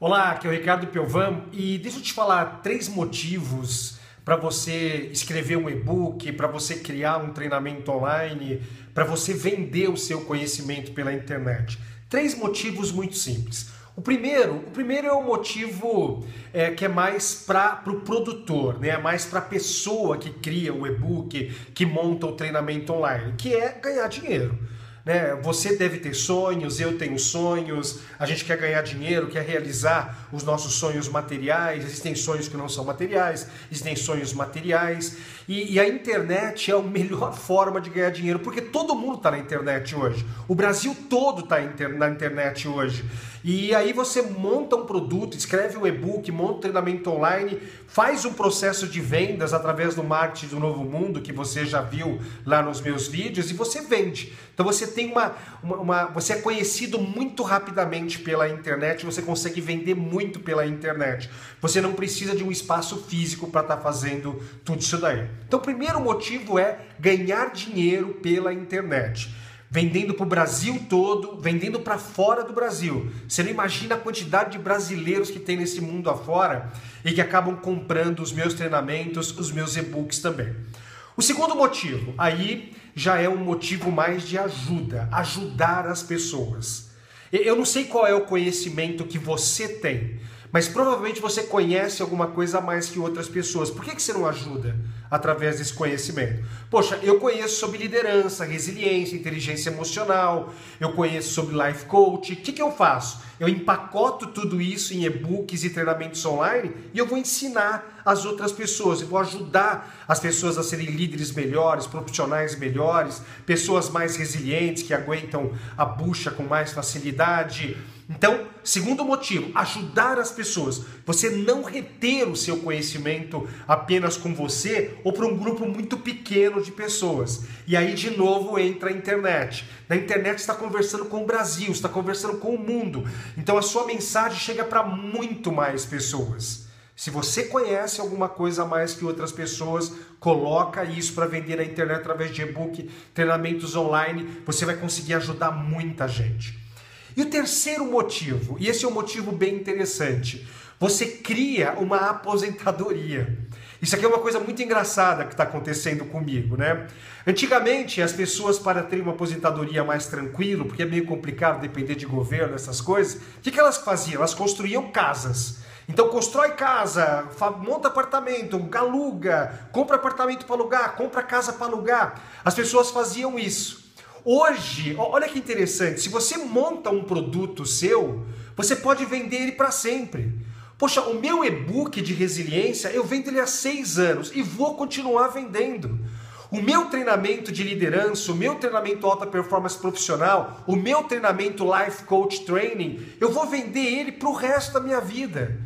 Olá, aqui é o Ricardo Piovam e deixa eu te falar três motivos para você escrever um e-book, para você criar um treinamento online, para você vender o seu conhecimento pela internet. Três motivos muito simples. O primeiro, o primeiro é o motivo é, que é mais para o pro produtor, né? mais para a pessoa que cria o e-book, que monta o treinamento online, que é ganhar dinheiro. Né? Você deve ter sonhos, eu tenho sonhos, a gente quer ganhar dinheiro, quer realizar os nossos sonhos materiais, existem sonhos que não são materiais, existem sonhos materiais, e, e a internet é a melhor forma de ganhar dinheiro, porque todo mundo está na internet hoje, o Brasil todo está na internet hoje. E aí você monta um produto, escreve um e-book, monta um treinamento online, faz um processo de vendas através do marketing do novo mundo que você já viu lá nos meus vídeos e você vende. Então você tem uma, uma, uma você é conhecido muito rapidamente pela internet, você consegue vender muito pela internet. Você não precisa de um espaço físico para estar tá fazendo tudo isso daí. Então o primeiro motivo é ganhar dinheiro pela internet vendendo para o Brasil todo, vendendo para fora do Brasil. Você não imagina a quantidade de brasileiros que tem nesse mundo afora e que acabam comprando os meus treinamentos, os meus e-books também. O segundo motivo, aí já é um motivo mais de ajuda, ajudar as pessoas. Eu não sei qual é o conhecimento que você tem, mas provavelmente você conhece alguma coisa a mais que outras pessoas. Por que, que você não ajuda através desse conhecimento? Poxa, eu conheço sobre liderança, resiliência, inteligência emocional, eu conheço sobre life coach. O que, que eu faço? Eu empacoto tudo isso em e-books e treinamentos online e eu vou ensinar as outras pessoas, eu vou ajudar as pessoas a serem líderes melhores, profissionais melhores, pessoas mais resilientes que aguentam a bucha com mais facilidade então, segundo motivo, ajudar as pessoas. Você não reter o seu conhecimento apenas com você ou para um grupo muito pequeno de pessoas. E aí, de novo, entra a internet. Na internet está conversando com o Brasil, está conversando com o mundo. Então, a sua mensagem chega para muito mais pessoas. Se você conhece alguma coisa a mais que outras pessoas, coloca isso para vender na internet através de e-book, treinamentos online, você vai conseguir ajudar muita gente. E o terceiro motivo, e esse é um motivo bem interessante, você cria uma aposentadoria. Isso aqui é uma coisa muito engraçada que está acontecendo comigo, né? Antigamente, as pessoas, para terem uma aposentadoria mais tranquilo, porque é meio complicado depender de governo, essas coisas, o que, que elas faziam? Elas construíam casas. Então, constrói casa, monta apartamento, aluga, compra apartamento para alugar, compra casa para alugar. As pessoas faziam isso. Hoje, olha que interessante, se você monta um produto seu, você pode vender ele para sempre. Poxa, o meu e-book de resiliência, eu vendo ele há seis anos e vou continuar vendendo. O meu treinamento de liderança, o meu treinamento alta performance profissional, o meu treinamento life coach training, eu vou vender ele para o resto da minha vida.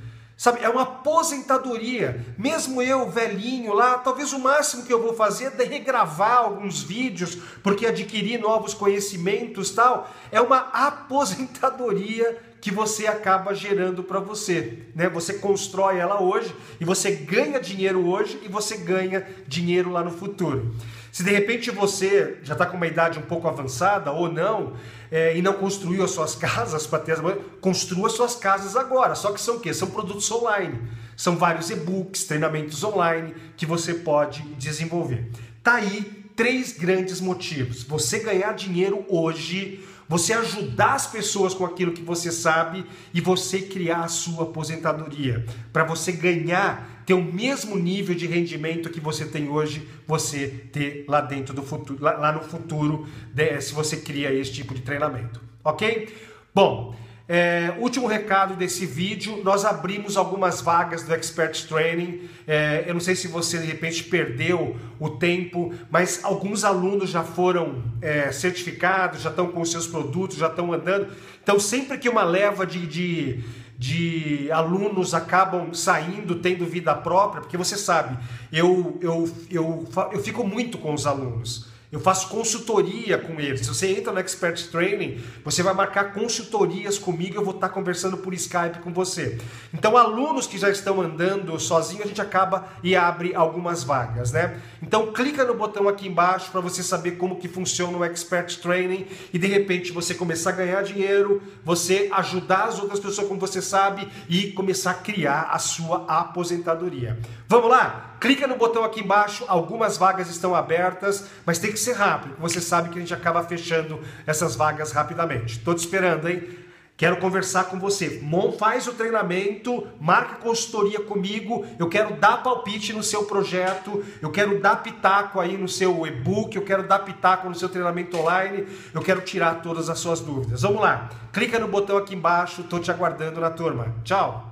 Sabe, é uma aposentadoria. Mesmo eu, velhinho lá, talvez o máximo que eu vou fazer é regravar alguns vídeos, porque adquirir novos conhecimentos tal. É uma aposentadoria que você acaba gerando para você. Né? Você constrói ela hoje e você ganha dinheiro hoje e você ganha dinheiro lá no futuro. Se de repente você já está com uma idade um pouco avançada ou não, é, e não construiu as suas casas para ter as construa suas casas agora. Só que são o quê? São produtos online. São vários e-books, treinamentos online que você pode desenvolver. Tá aí três grandes motivos. Você ganhar dinheiro hoje você ajudar as pessoas com aquilo que você sabe e você criar a sua aposentadoria. Para você ganhar, ter o mesmo nível de rendimento que você tem hoje, você ter lá dentro do futuro, lá, no futuro, se você cria esse tipo de treinamento. Ok? Bom, é, último recado desse vídeo: nós abrimos algumas vagas do Expert Training. É, eu não sei se você de repente perdeu o tempo, mas alguns alunos já foram é, certificados, já estão com os seus produtos, já estão andando. Então, sempre que uma leva de, de, de alunos acabam saindo, tendo vida própria, porque você sabe, eu, eu, eu, eu fico muito com os alunos. Eu faço consultoria com eles. Se você entra no Expert Training, você vai marcar consultorias comigo, eu vou estar conversando por Skype com você. Então, alunos que já estão andando sozinho, a gente acaba e abre algumas vagas, né? Então, clica no botão aqui embaixo para você saber como que funciona o Expert Training e de repente você começar a ganhar dinheiro, você ajudar as outras pessoas como você sabe e começar a criar a sua aposentadoria. Vamos lá? Clica no botão aqui embaixo, algumas vagas estão abertas, mas tem que ser rápido, você sabe que a gente acaba fechando essas vagas rapidamente. Estou te esperando, hein? Quero conversar com você. Faz o treinamento, marca consultoria comigo. Eu quero dar palpite no seu projeto, eu quero dar pitaco aí no seu e-book, eu quero dar pitaco no seu treinamento online, eu quero tirar todas as suas dúvidas. Vamos lá, clica no botão aqui embaixo, estou te aguardando na turma. Tchau!